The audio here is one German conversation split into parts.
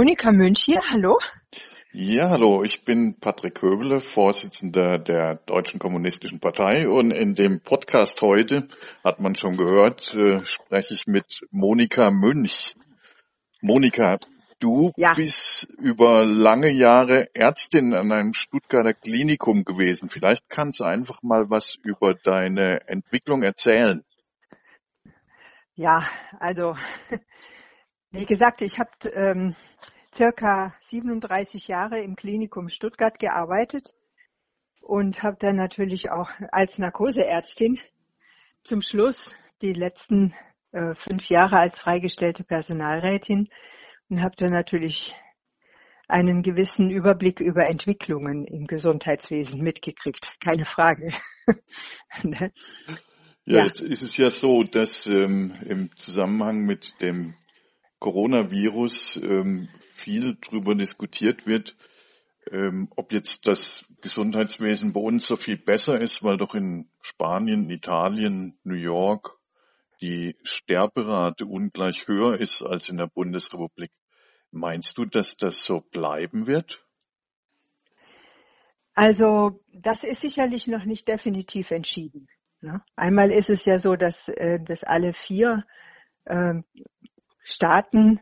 Monika Münch hier, hallo. Ja, hallo, ich bin Patrick Köbele, Vorsitzender der Deutschen Kommunistischen Partei und in dem Podcast heute, hat man schon gehört, äh, spreche ich mit Monika Münch. Monika, du ja. bist über lange Jahre Ärztin an einem Stuttgarter Klinikum gewesen. Vielleicht kannst du einfach mal was über deine Entwicklung erzählen. Ja, also wie gesagt, ich habe ähm, circa 37 Jahre im Klinikum Stuttgart gearbeitet und habe dann natürlich auch als Narkoseärztin zum Schluss die letzten äh, fünf Jahre als freigestellte Personalrätin und habe dann natürlich einen gewissen Überblick über Entwicklungen im Gesundheitswesen mitgekriegt. Keine Frage. ne? ja, ja, jetzt ist es ja so, dass ähm, im Zusammenhang mit dem Coronavirus ähm, viel darüber diskutiert wird, ähm, ob jetzt das Gesundheitswesen bei uns so viel besser ist, weil doch in Spanien, Italien, New York die Sterberate ungleich höher ist als in der Bundesrepublik. Meinst du, dass das so bleiben wird? Also das ist sicherlich noch nicht definitiv entschieden. Ne? Einmal ist es ja so, dass, äh, dass alle vier ähm, Staaten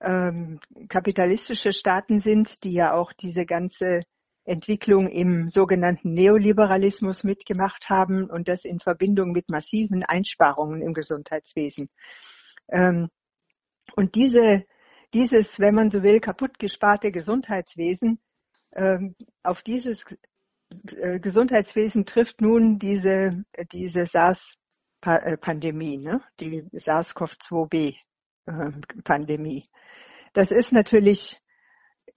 ähm, kapitalistische Staaten sind, die ja auch diese ganze Entwicklung im sogenannten Neoliberalismus mitgemacht haben und das in Verbindung mit massiven Einsparungen im Gesundheitswesen. Ähm, und diese, dieses, wenn man so will, kaputtgesparte Gesundheitswesen, ähm, auf dieses äh, Gesundheitswesen trifft nun diese, diese SARS-Pandemie, ne? die SARS-CoV-2b-Pandemie. Das ist natürlich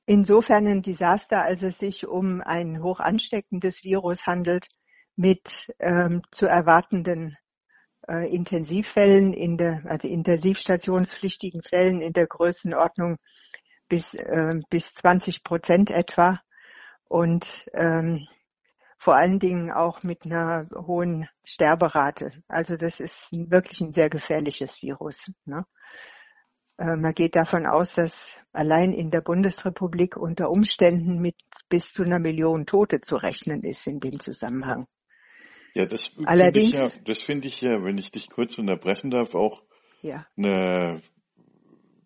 insofern ein Desaster, als es sich um ein hoch ansteckendes Virus handelt mit ähm, zu erwartenden äh, Intensivfällen in der, also intensivstationspflichtigen Fällen in der Größenordnung bis, äh, bis 20 Prozent etwa und ähm, vor allen Dingen auch mit einer hohen Sterberate. Also das ist wirklich ein sehr gefährliches Virus. Ne? Äh, man geht davon aus, dass allein in der Bundesrepublik unter Umständen mit bis zu einer Million Tote zu rechnen ist in dem Zusammenhang. Ja, das finde ich ja, das finde ich ja, wenn ich dich kurz unterbrechen darf, auch ja. eine,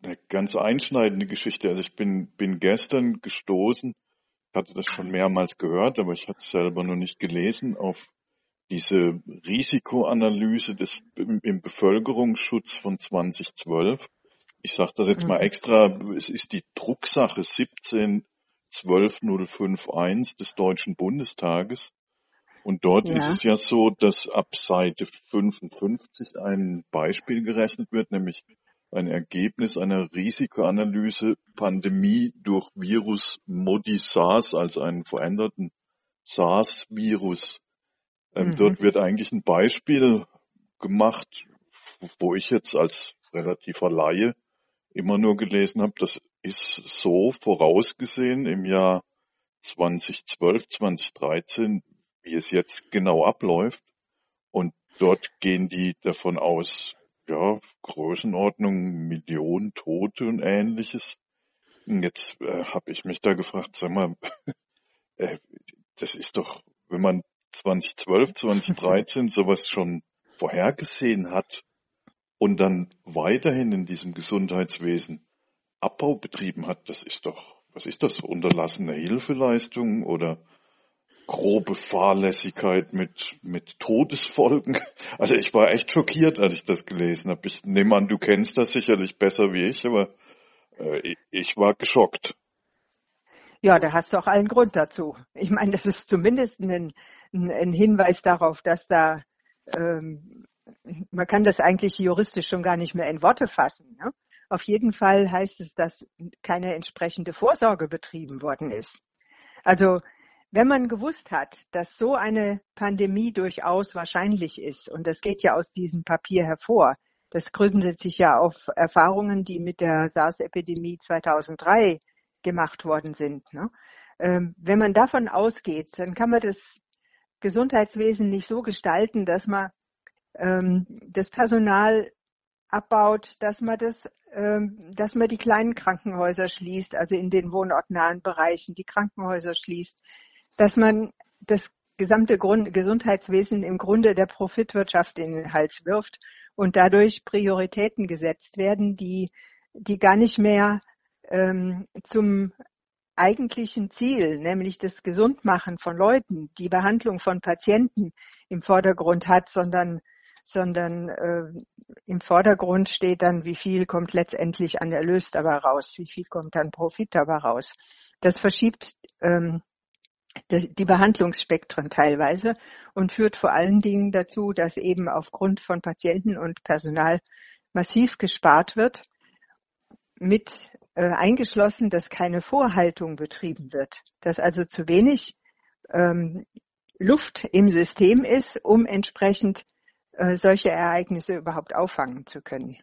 eine ganz einschneidende Geschichte. Also ich bin, bin gestern gestoßen, hatte das schon mehrmals gehört, aber ich hatte es selber noch nicht gelesen, auf diese Risikoanalyse des, im, im Bevölkerungsschutz von 2012 ich sage das jetzt mal mhm. extra, es ist die Drucksache 17 12051 des Deutschen Bundestages. Und dort ja. ist es ja so, dass ab Seite 55 ein Beispiel gerechnet wird, nämlich ein Ergebnis einer Risikoanalyse Pandemie durch Virus Modi SARS, also einen veränderten SARS-Virus. Ähm, mhm. Dort wird eigentlich ein Beispiel gemacht, wo ich jetzt als relativer Laie immer nur gelesen habe, das ist so vorausgesehen im Jahr 2012, 2013, wie es jetzt genau abläuft. Und dort gehen die davon aus, ja, Größenordnung, Millionen Tote und ähnliches. Und jetzt äh, habe ich mich da gefragt, sag mal, äh, das ist doch, wenn man 2012, 2013 sowas schon vorhergesehen hat, und dann weiterhin in diesem Gesundheitswesen Abbau betrieben hat, das ist doch, was ist das, unterlassene Hilfeleistung oder grobe Fahrlässigkeit mit, mit Todesfolgen. Also ich war echt schockiert, als ich das gelesen habe. Ich nehme an, du kennst das sicherlich besser wie ich, aber äh, ich war geschockt. Ja, da hast du auch allen Grund dazu. Ich meine, das ist zumindest ein, ein Hinweis darauf, dass da ähm, man kann das eigentlich juristisch schon gar nicht mehr in Worte fassen. Ne? Auf jeden Fall heißt es, dass keine entsprechende Vorsorge betrieben worden ist. Also wenn man gewusst hat, dass so eine Pandemie durchaus wahrscheinlich ist, und das geht ja aus diesem Papier hervor, das gründet sich ja auf Erfahrungen, die mit der SARS-Epidemie 2003 gemacht worden sind. Ne? Ähm, wenn man davon ausgeht, dann kann man das Gesundheitswesen nicht so gestalten, dass man ähm, das Personal abbaut, dass man das, ähm, dass man die kleinen Krankenhäuser schließt, also in den wohnortnahen Bereichen die Krankenhäuser schließt, dass man das gesamte Grund, Gesundheitswesen im Grunde der Profitwirtschaft in den Hals wirft und dadurch Prioritäten gesetzt werden, die, die gar nicht mehr ähm, zum eigentlichen Ziel, nämlich das Gesundmachen von Leuten, die Behandlung von Patienten im Vordergrund hat, sondern sondern äh, im Vordergrund steht dann, wie viel kommt letztendlich an Erlös dabei raus, wie viel kommt an Profit dabei raus. Das verschiebt ähm, die Behandlungsspektren teilweise und führt vor allen Dingen dazu, dass eben aufgrund von Patienten und Personal massiv gespart wird, mit äh, eingeschlossen, dass keine Vorhaltung betrieben wird, dass also zu wenig ähm, Luft im System ist, um entsprechend äh, solche Ereignisse überhaupt auffangen zu können.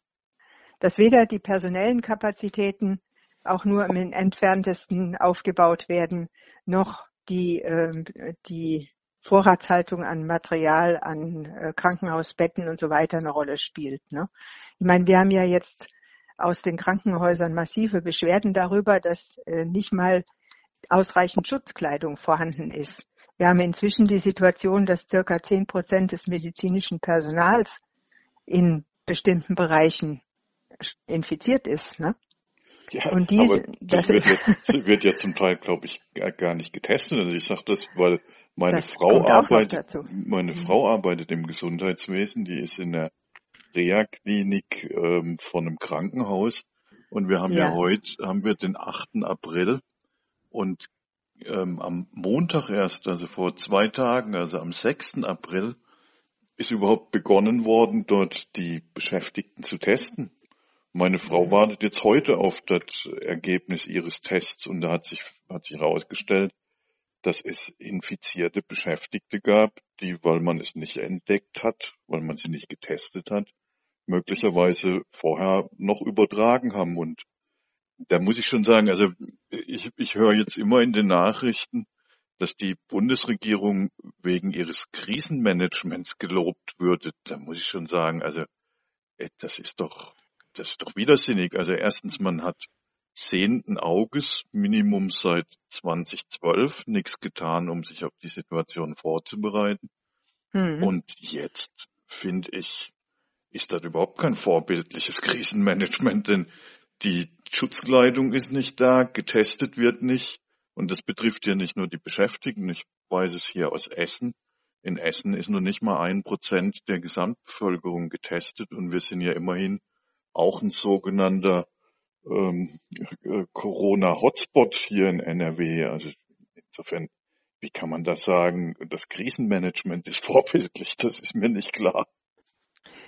Dass weder die personellen Kapazitäten auch nur im entferntesten aufgebaut werden, noch die, äh, die Vorratshaltung an Material, an äh, Krankenhausbetten und so weiter eine Rolle spielt. Ne? Ich meine, wir haben ja jetzt aus den Krankenhäusern massive Beschwerden darüber, dass äh, nicht mal ausreichend Schutzkleidung vorhanden ist. Wir haben inzwischen die Situation, dass circa zehn Prozent des medizinischen Personals in bestimmten Bereichen infiziert ist. Ne? Ja, und diese, aber das, das wird, ja, wird ja zum Teil, glaube ich, gar nicht getestet. Also ich sage das, weil meine das Frau arbeitet, meine mhm. Frau arbeitet im Gesundheitswesen, die ist in der Reha-Klinik ähm, von einem Krankenhaus und wir haben ja. ja heute haben wir den 8. April und ähm, am Montag erst, also vor zwei Tagen, also am 6. April, ist überhaupt begonnen worden, dort die Beschäftigten zu testen. Meine Frau wartet jetzt heute auf das Ergebnis ihres Tests und da hat sich, hat sich herausgestellt, dass es infizierte Beschäftigte gab, die, weil man es nicht entdeckt hat, weil man sie nicht getestet hat, möglicherweise vorher noch übertragen haben und da muss ich schon sagen, also ich, ich höre jetzt immer in den Nachrichten, dass die Bundesregierung wegen ihres Krisenmanagements gelobt würde. Da muss ich schon sagen, also das ist doch, das ist doch widersinnig. Also erstens, man hat zehnten Auges, Minimum seit 2012, nichts getan, um sich auf die Situation vorzubereiten. Mhm. Und jetzt, finde ich, ist das überhaupt kein vorbildliches Krisenmanagement, denn die Schutzkleidung ist nicht da, getestet wird nicht. Und das betrifft ja nicht nur die Beschäftigten. Ich weiß es hier aus Essen. In Essen ist noch nicht mal ein Prozent der Gesamtbevölkerung getestet und wir sind ja immerhin auch ein sogenannter ähm, äh, Corona-Hotspot hier in NRW. Also insofern, wie kann man das sagen? Das Krisenmanagement ist vorbildlich, das ist mir nicht klar.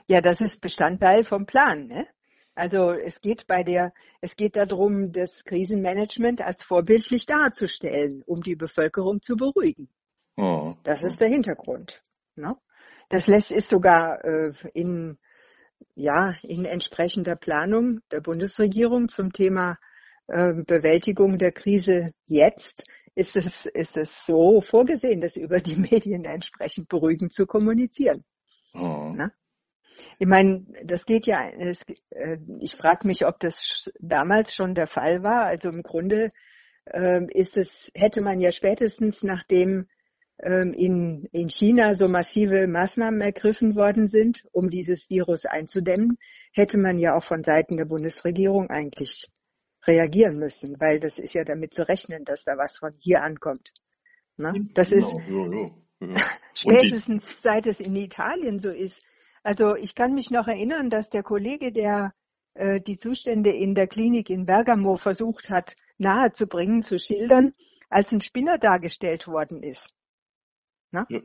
Ja, das ist Bestandteil vom Plan. Ne? Also es geht bei der, es geht darum, das Krisenmanagement als vorbildlich darzustellen, um die Bevölkerung zu beruhigen. Oh. Das ist der Hintergrund. Ne? Das lässt ist sogar äh, in ja in entsprechender Planung der Bundesregierung zum Thema äh, Bewältigung der Krise jetzt ist es ist es so vorgesehen, das über die Medien entsprechend beruhigend zu kommunizieren. Oh. Ne? Ich meine, das geht ja, es, äh, ich frage mich, ob das damals schon der Fall war. Also im Grunde äh, ist es, hätte man ja spätestens nachdem ähm, in, in China so massive Maßnahmen ergriffen worden sind, um dieses Virus einzudämmen, hätte man ja auch von Seiten der Bundesregierung eigentlich reagieren müssen, weil das ist ja damit zu rechnen, dass da was von hier ankommt. Ne? Das genau, ist ja, ja, spätestens seit es in Italien so ist, also ich kann mich noch erinnern, dass der Kollege, der äh, die Zustände in der Klinik in Bergamo versucht hat nahezubringen, zu schildern, als ein Spinner dargestellt worden ist. Na? Ja.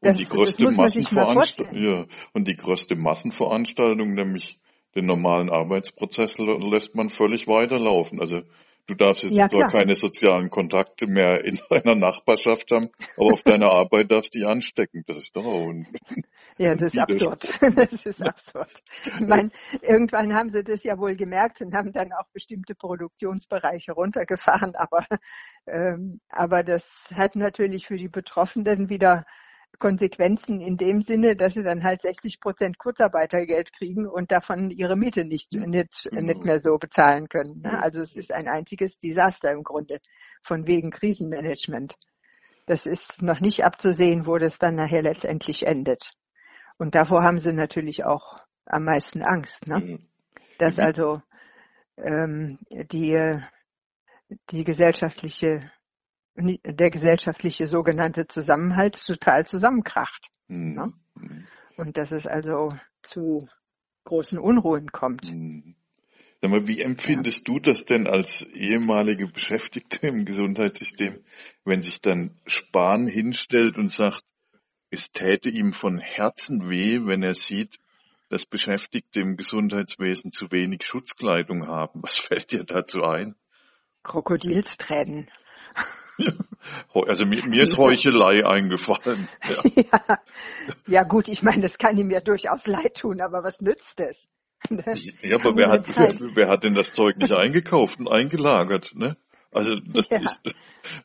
Und, das, die größte Massenveranstalt ja. und die größte Massenveranstaltung, nämlich den normalen Arbeitsprozess, lässt man völlig weiterlaufen. Also Du darfst jetzt ja, zwar keine sozialen Kontakte mehr in deiner Nachbarschaft haben, aber auf deiner Arbeit darfst du dich anstecken. Das ist doch auch ein Ja, das ist absurd. Das ist absurd. Ich meine, irgendwann haben sie das ja wohl gemerkt und haben dann auch bestimmte Produktionsbereiche runtergefahren, aber, ähm, aber das hat natürlich für die Betroffenen wieder Konsequenzen in dem Sinne, dass sie dann halt 60 Prozent Kurzarbeitergeld kriegen und davon ihre Miete nicht, nicht, genau. nicht mehr so bezahlen können. Ne? Also es ist ein einziges Desaster im Grunde von wegen Krisenmanagement. Das ist noch nicht abzusehen, wo das dann nachher letztendlich endet. Und davor haben sie natürlich auch am meisten Angst, ne? Mhm. dass mhm. also ähm, die, die gesellschaftliche der gesellschaftliche sogenannte Zusammenhalt total zusammenkracht. Mhm. Ne? Mhm. Und dass es also zu großen Unruhen kommt. Mhm. Sag mal, wie empfindest ja. du das denn als ehemalige Beschäftigte im Gesundheitssystem, wenn sich dann Spahn hinstellt und sagt, es täte ihm von Herzen weh, wenn er sieht, dass Beschäftigte im Gesundheitswesen zu wenig Schutzkleidung haben. Was fällt dir dazu ein? Krokodilstränen. Also mir, mir ist Heuchelei eingefallen. Ja. ja. ja. gut, ich meine, das kann ihm ja durchaus leid tun, aber was nützt es? Ne? Ja, aber wer hat, wer, wer, hat denn das Zeug nicht eingekauft und eingelagert? Ne? Also das ja. ist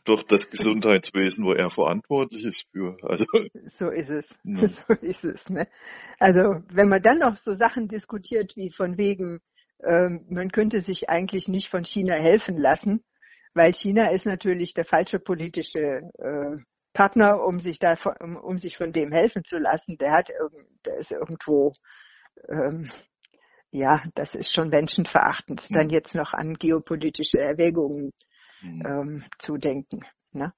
doch das Gesundheitswesen, wo er verantwortlich ist für. Also, so ist es. Ne. So ist es. Ne? Also wenn man dann noch so Sachen diskutiert wie von wegen, ähm, man könnte sich eigentlich nicht von China helfen lassen, weil China ist natürlich der falsche politische äh, Partner, um sich da um, um sich von dem helfen zu lassen. Der hat der ist irgendwo ähm, ja, das ist schon menschenverachtend, dann jetzt noch an geopolitische Erwägungen mhm. ähm, zu denken. Ne?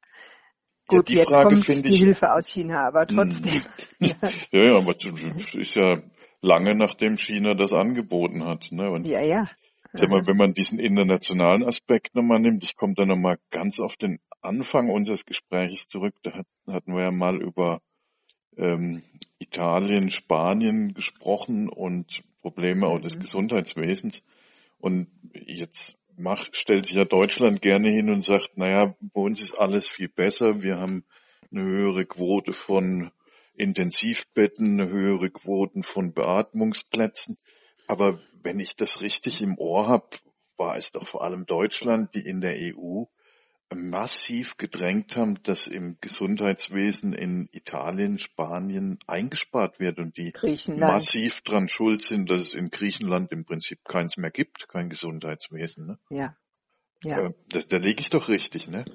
Gut, ja, jetzt Frage kommt die ich, Hilfe aus China, aber mhm. trotzdem. ja, ja, aber das ist ja lange nachdem China das angeboten hat. Ne? Und ja, ja. Sag mal, wenn man diesen internationalen Aspekt nochmal nimmt, ich komme da nochmal ganz auf den Anfang unseres Gesprächs zurück, da hatten wir ja mal über ähm, Italien, Spanien gesprochen und Probleme auch des mhm. Gesundheitswesens. Und jetzt macht, stellt sich ja Deutschland gerne hin und sagt, naja, bei uns ist alles viel besser. Wir haben eine höhere Quote von Intensivbetten, eine höhere Quoten von Beatmungsplätzen. Aber wenn ich das richtig im Ohr habe, war es doch vor allem Deutschland, die in der EU massiv gedrängt haben, dass im Gesundheitswesen in Italien, Spanien eingespart wird und die massiv dran schuld sind, dass es in Griechenland im Prinzip keins mehr gibt, kein Gesundheitswesen. Ne? Ja. ja. Äh, das, da liege ich doch richtig, ne?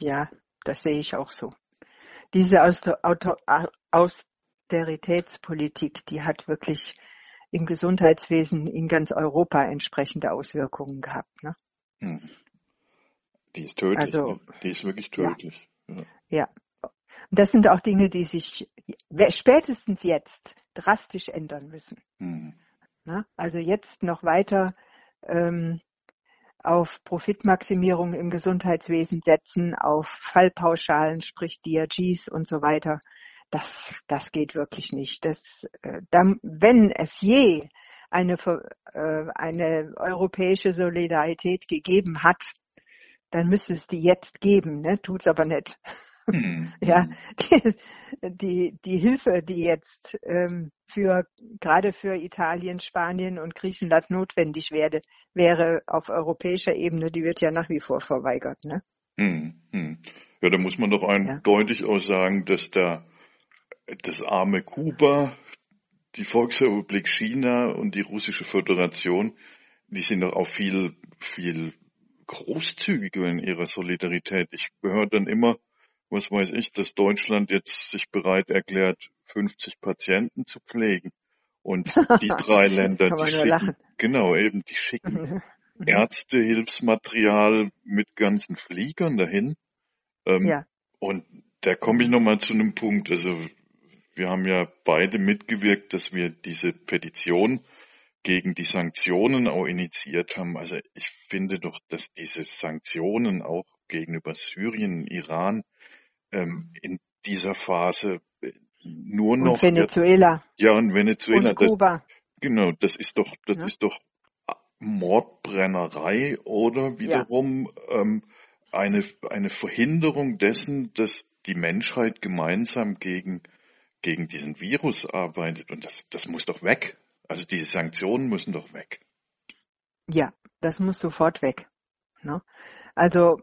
Ja, das sehe ich auch so. Diese Austeritätspolitik, die hat wirklich im Gesundheitswesen in ganz Europa entsprechende Auswirkungen gehabt. Ne? Hm. Die ist tödlich. Also, ne? Die ist wirklich tödlich. Ja. ja. Das sind auch Dinge, die sich spätestens jetzt drastisch ändern müssen. Hm. Na, also jetzt noch weiter ähm, auf Profitmaximierung im Gesundheitswesen setzen, auf Fallpauschalen, sprich DRGs und so weiter. Das, das geht wirklich nicht. Das, äh, dann, wenn es je eine, äh, eine europäische Solidarität gegeben hat, dann müsste es die jetzt geben, ne? Tut's aber nicht. Mhm. Ja, die, die, die Hilfe, die jetzt ähm, für gerade für Italien, Spanien und Griechenland notwendig werde, wäre auf europäischer Ebene, die wird ja nach wie vor verweigert, ne? Mhm. Ja, da muss man doch eindeutig ja. auch sagen, dass da das arme Kuba, die Volksrepublik China und die Russische Föderation, die sind doch auch viel, viel großzügiger in ihrer Solidarität. Ich höre dann immer, was weiß ich, dass Deutschland jetzt sich bereit erklärt, 50 Patienten zu pflegen. Und die drei Länder, die schicken, genau, eben, die schicken Ärzte, Hilfsmaterial mit ganzen Fliegern dahin. Ähm, ja. Und da komme ich nochmal zu einem Punkt. Also wir haben ja beide mitgewirkt, dass wir diese Petition gegen die Sanktionen auch initiiert haben. Also ich finde doch, dass diese Sanktionen auch gegenüber Syrien, Iran ähm, in dieser Phase äh, nur noch und Venezuela. Ja, und Venezuela. Und Kuba. Das, genau, das ist doch, das ja. ist doch Mordbrennerei oder wiederum ja. ähm, eine, eine Verhinderung dessen, dass die Menschheit gemeinsam gegen, gegen diesen Virus arbeitet. Und das, das muss doch weg. Also die Sanktionen müssen doch weg. Ja, das muss sofort weg. Ne? Also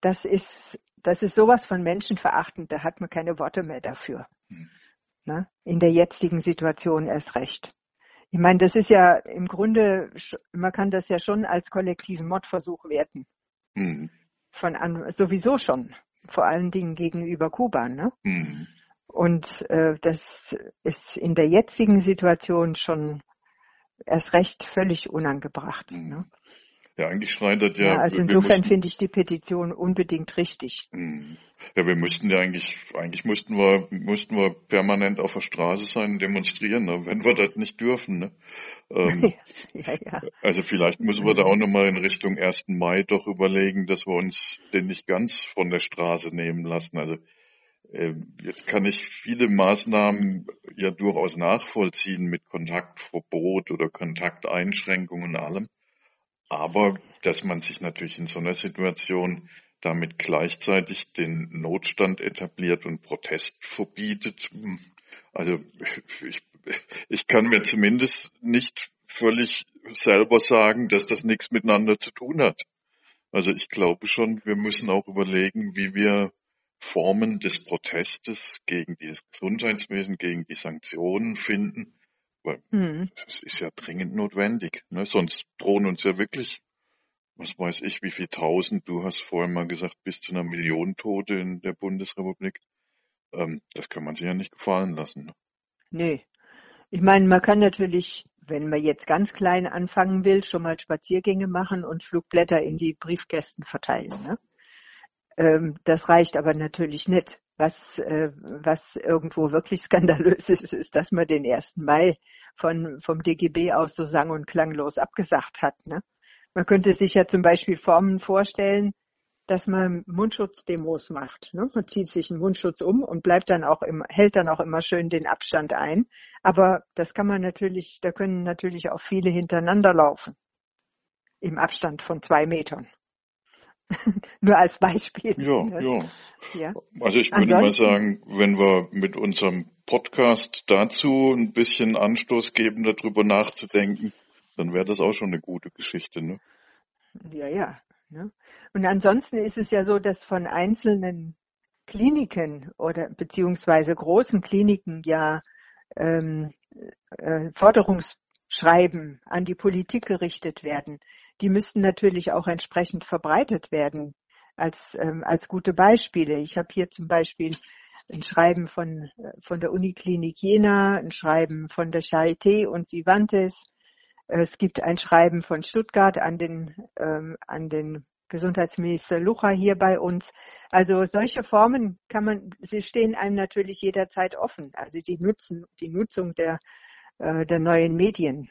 das ist das ist sowas von menschenverachtend, da hat man keine Worte mehr dafür. Mhm. Ne? In der jetzigen Situation erst recht. Ich meine, das ist ja im Grunde, man kann das ja schon als kollektiven Mordversuch werten. Mhm. Von an, sowieso schon, vor allen Dingen gegenüber Kuba. Ne? Mhm. Und äh, das ist in der jetzigen Situation schon erst recht völlig unangebracht. Mhm. Ne? Ja, eigentlich schreit das ja. ja also insofern finde ich die Petition unbedingt richtig. Mhm. Ja, wir müssten ja eigentlich, eigentlich mussten wir, mussten wir permanent auf der Straße sein und demonstrieren, ne, wenn wir das nicht dürfen. Ne? Ähm, ja, ja. Also vielleicht müssen wir da auch nochmal in Richtung 1. Mai doch überlegen, dass wir uns den nicht ganz von der Straße nehmen lassen. Also jetzt kann ich viele Maßnahmen ja durchaus nachvollziehen mit Kontaktverbot oder Kontakteinschränkungen und allem. Aber dass man sich natürlich in so einer Situation damit gleichzeitig den Notstand etabliert und Protest verbietet, hm, also ich, ich kann mir zumindest nicht völlig selber sagen, dass das nichts miteinander zu tun hat. Also ich glaube schon, wir müssen auch überlegen, wie wir Formen des Protestes gegen dieses Gesundheitswesen, gegen die Sanktionen finden, weil mhm. das ist ja dringend notwendig. Ne? Sonst drohen uns ja wirklich, was weiß ich, wie viel tausend, du hast vorhin mal gesagt, bis zu einer Million Tote in der Bundesrepublik. Ähm, das kann man sich ja nicht gefallen lassen. Ne? Nee. Ich meine, man kann natürlich, wenn man jetzt ganz klein anfangen will, schon mal Spaziergänge machen und Flugblätter in die Briefkästen verteilen. Ne? Ähm, das reicht aber natürlich nicht. Was, äh, was irgendwo wirklich skandalös ist, ist, dass man den 1. Mai von, vom DGB aus so sang- und klanglos abgesagt hat. Ne? Man könnte sich ja zum Beispiel Formen vorstellen, dass man Mundschutzdemos macht. Ne? Man zieht sich einen Mundschutz um und bleibt dann auch im, hält dann auch immer schön den Abstand ein. Aber das kann man natürlich, da können natürlich auch viele hintereinander laufen. Im Abstand von zwei Metern. Nur als Beispiel. Ja, ja, ja. Also ich würde mal sagen, wenn wir mit unserem Podcast dazu ein bisschen Anstoß geben, darüber nachzudenken, dann wäre das auch schon eine gute Geschichte, ne? Ja, ja. Ne? Und ansonsten ist es ja so, dass von einzelnen Kliniken oder beziehungsweise großen Kliniken ja ähm, äh, Forderungsschreiben an die Politik gerichtet werden die müssten natürlich auch entsprechend verbreitet werden als, ähm, als gute Beispiele. Ich habe hier zum Beispiel ein Schreiben von, von der Uniklinik Jena, ein Schreiben von der Charité und Vivantes. Es gibt ein Schreiben von Stuttgart an den, ähm, an den Gesundheitsminister Lucha hier bei uns. Also solche Formen kann man, sie stehen einem natürlich jederzeit offen. Also die nutzen, die Nutzung der, äh, der neuen Medien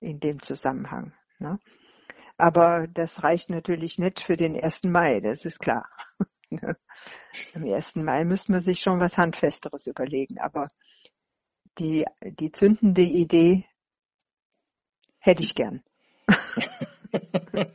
in dem Zusammenhang. Ne? Aber das reicht natürlich nicht für den 1. Mai, das ist klar. Am 1. Mai müsste man sich schon was Handfesteres überlegen. Aber die, die zündende Idee hätte ich gern. Dann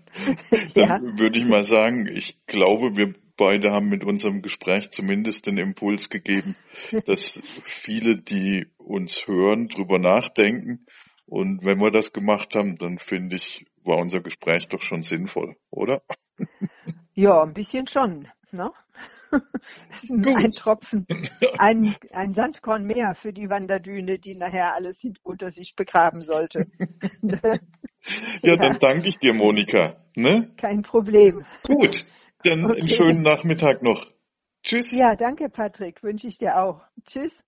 ja. würde ich mal sagen, ich glaube, wir beide haben mit unserem Gespräch zumindest den Impuls gegeben, dass viele, die uns hören, drüber nachdenken. Und wenn wir das gemacht haben, dann finde ich, war unser Gespräch doch schon sinnvoll, oder? Ja, ein bisschen schon. Ne? ein Tropfen, ein, ein Sandkorn mehr für die Wanderdüne, die nachher alles unter sich begraben sollte. ja, ja, dann danke ich dir, Monika. Ne? Kein Problem. Gut, dann okay. einen schönen Nachmittag noch. Tschüss. Ja, danke, Patrick. Wünsche ich dir auch. Tschüss.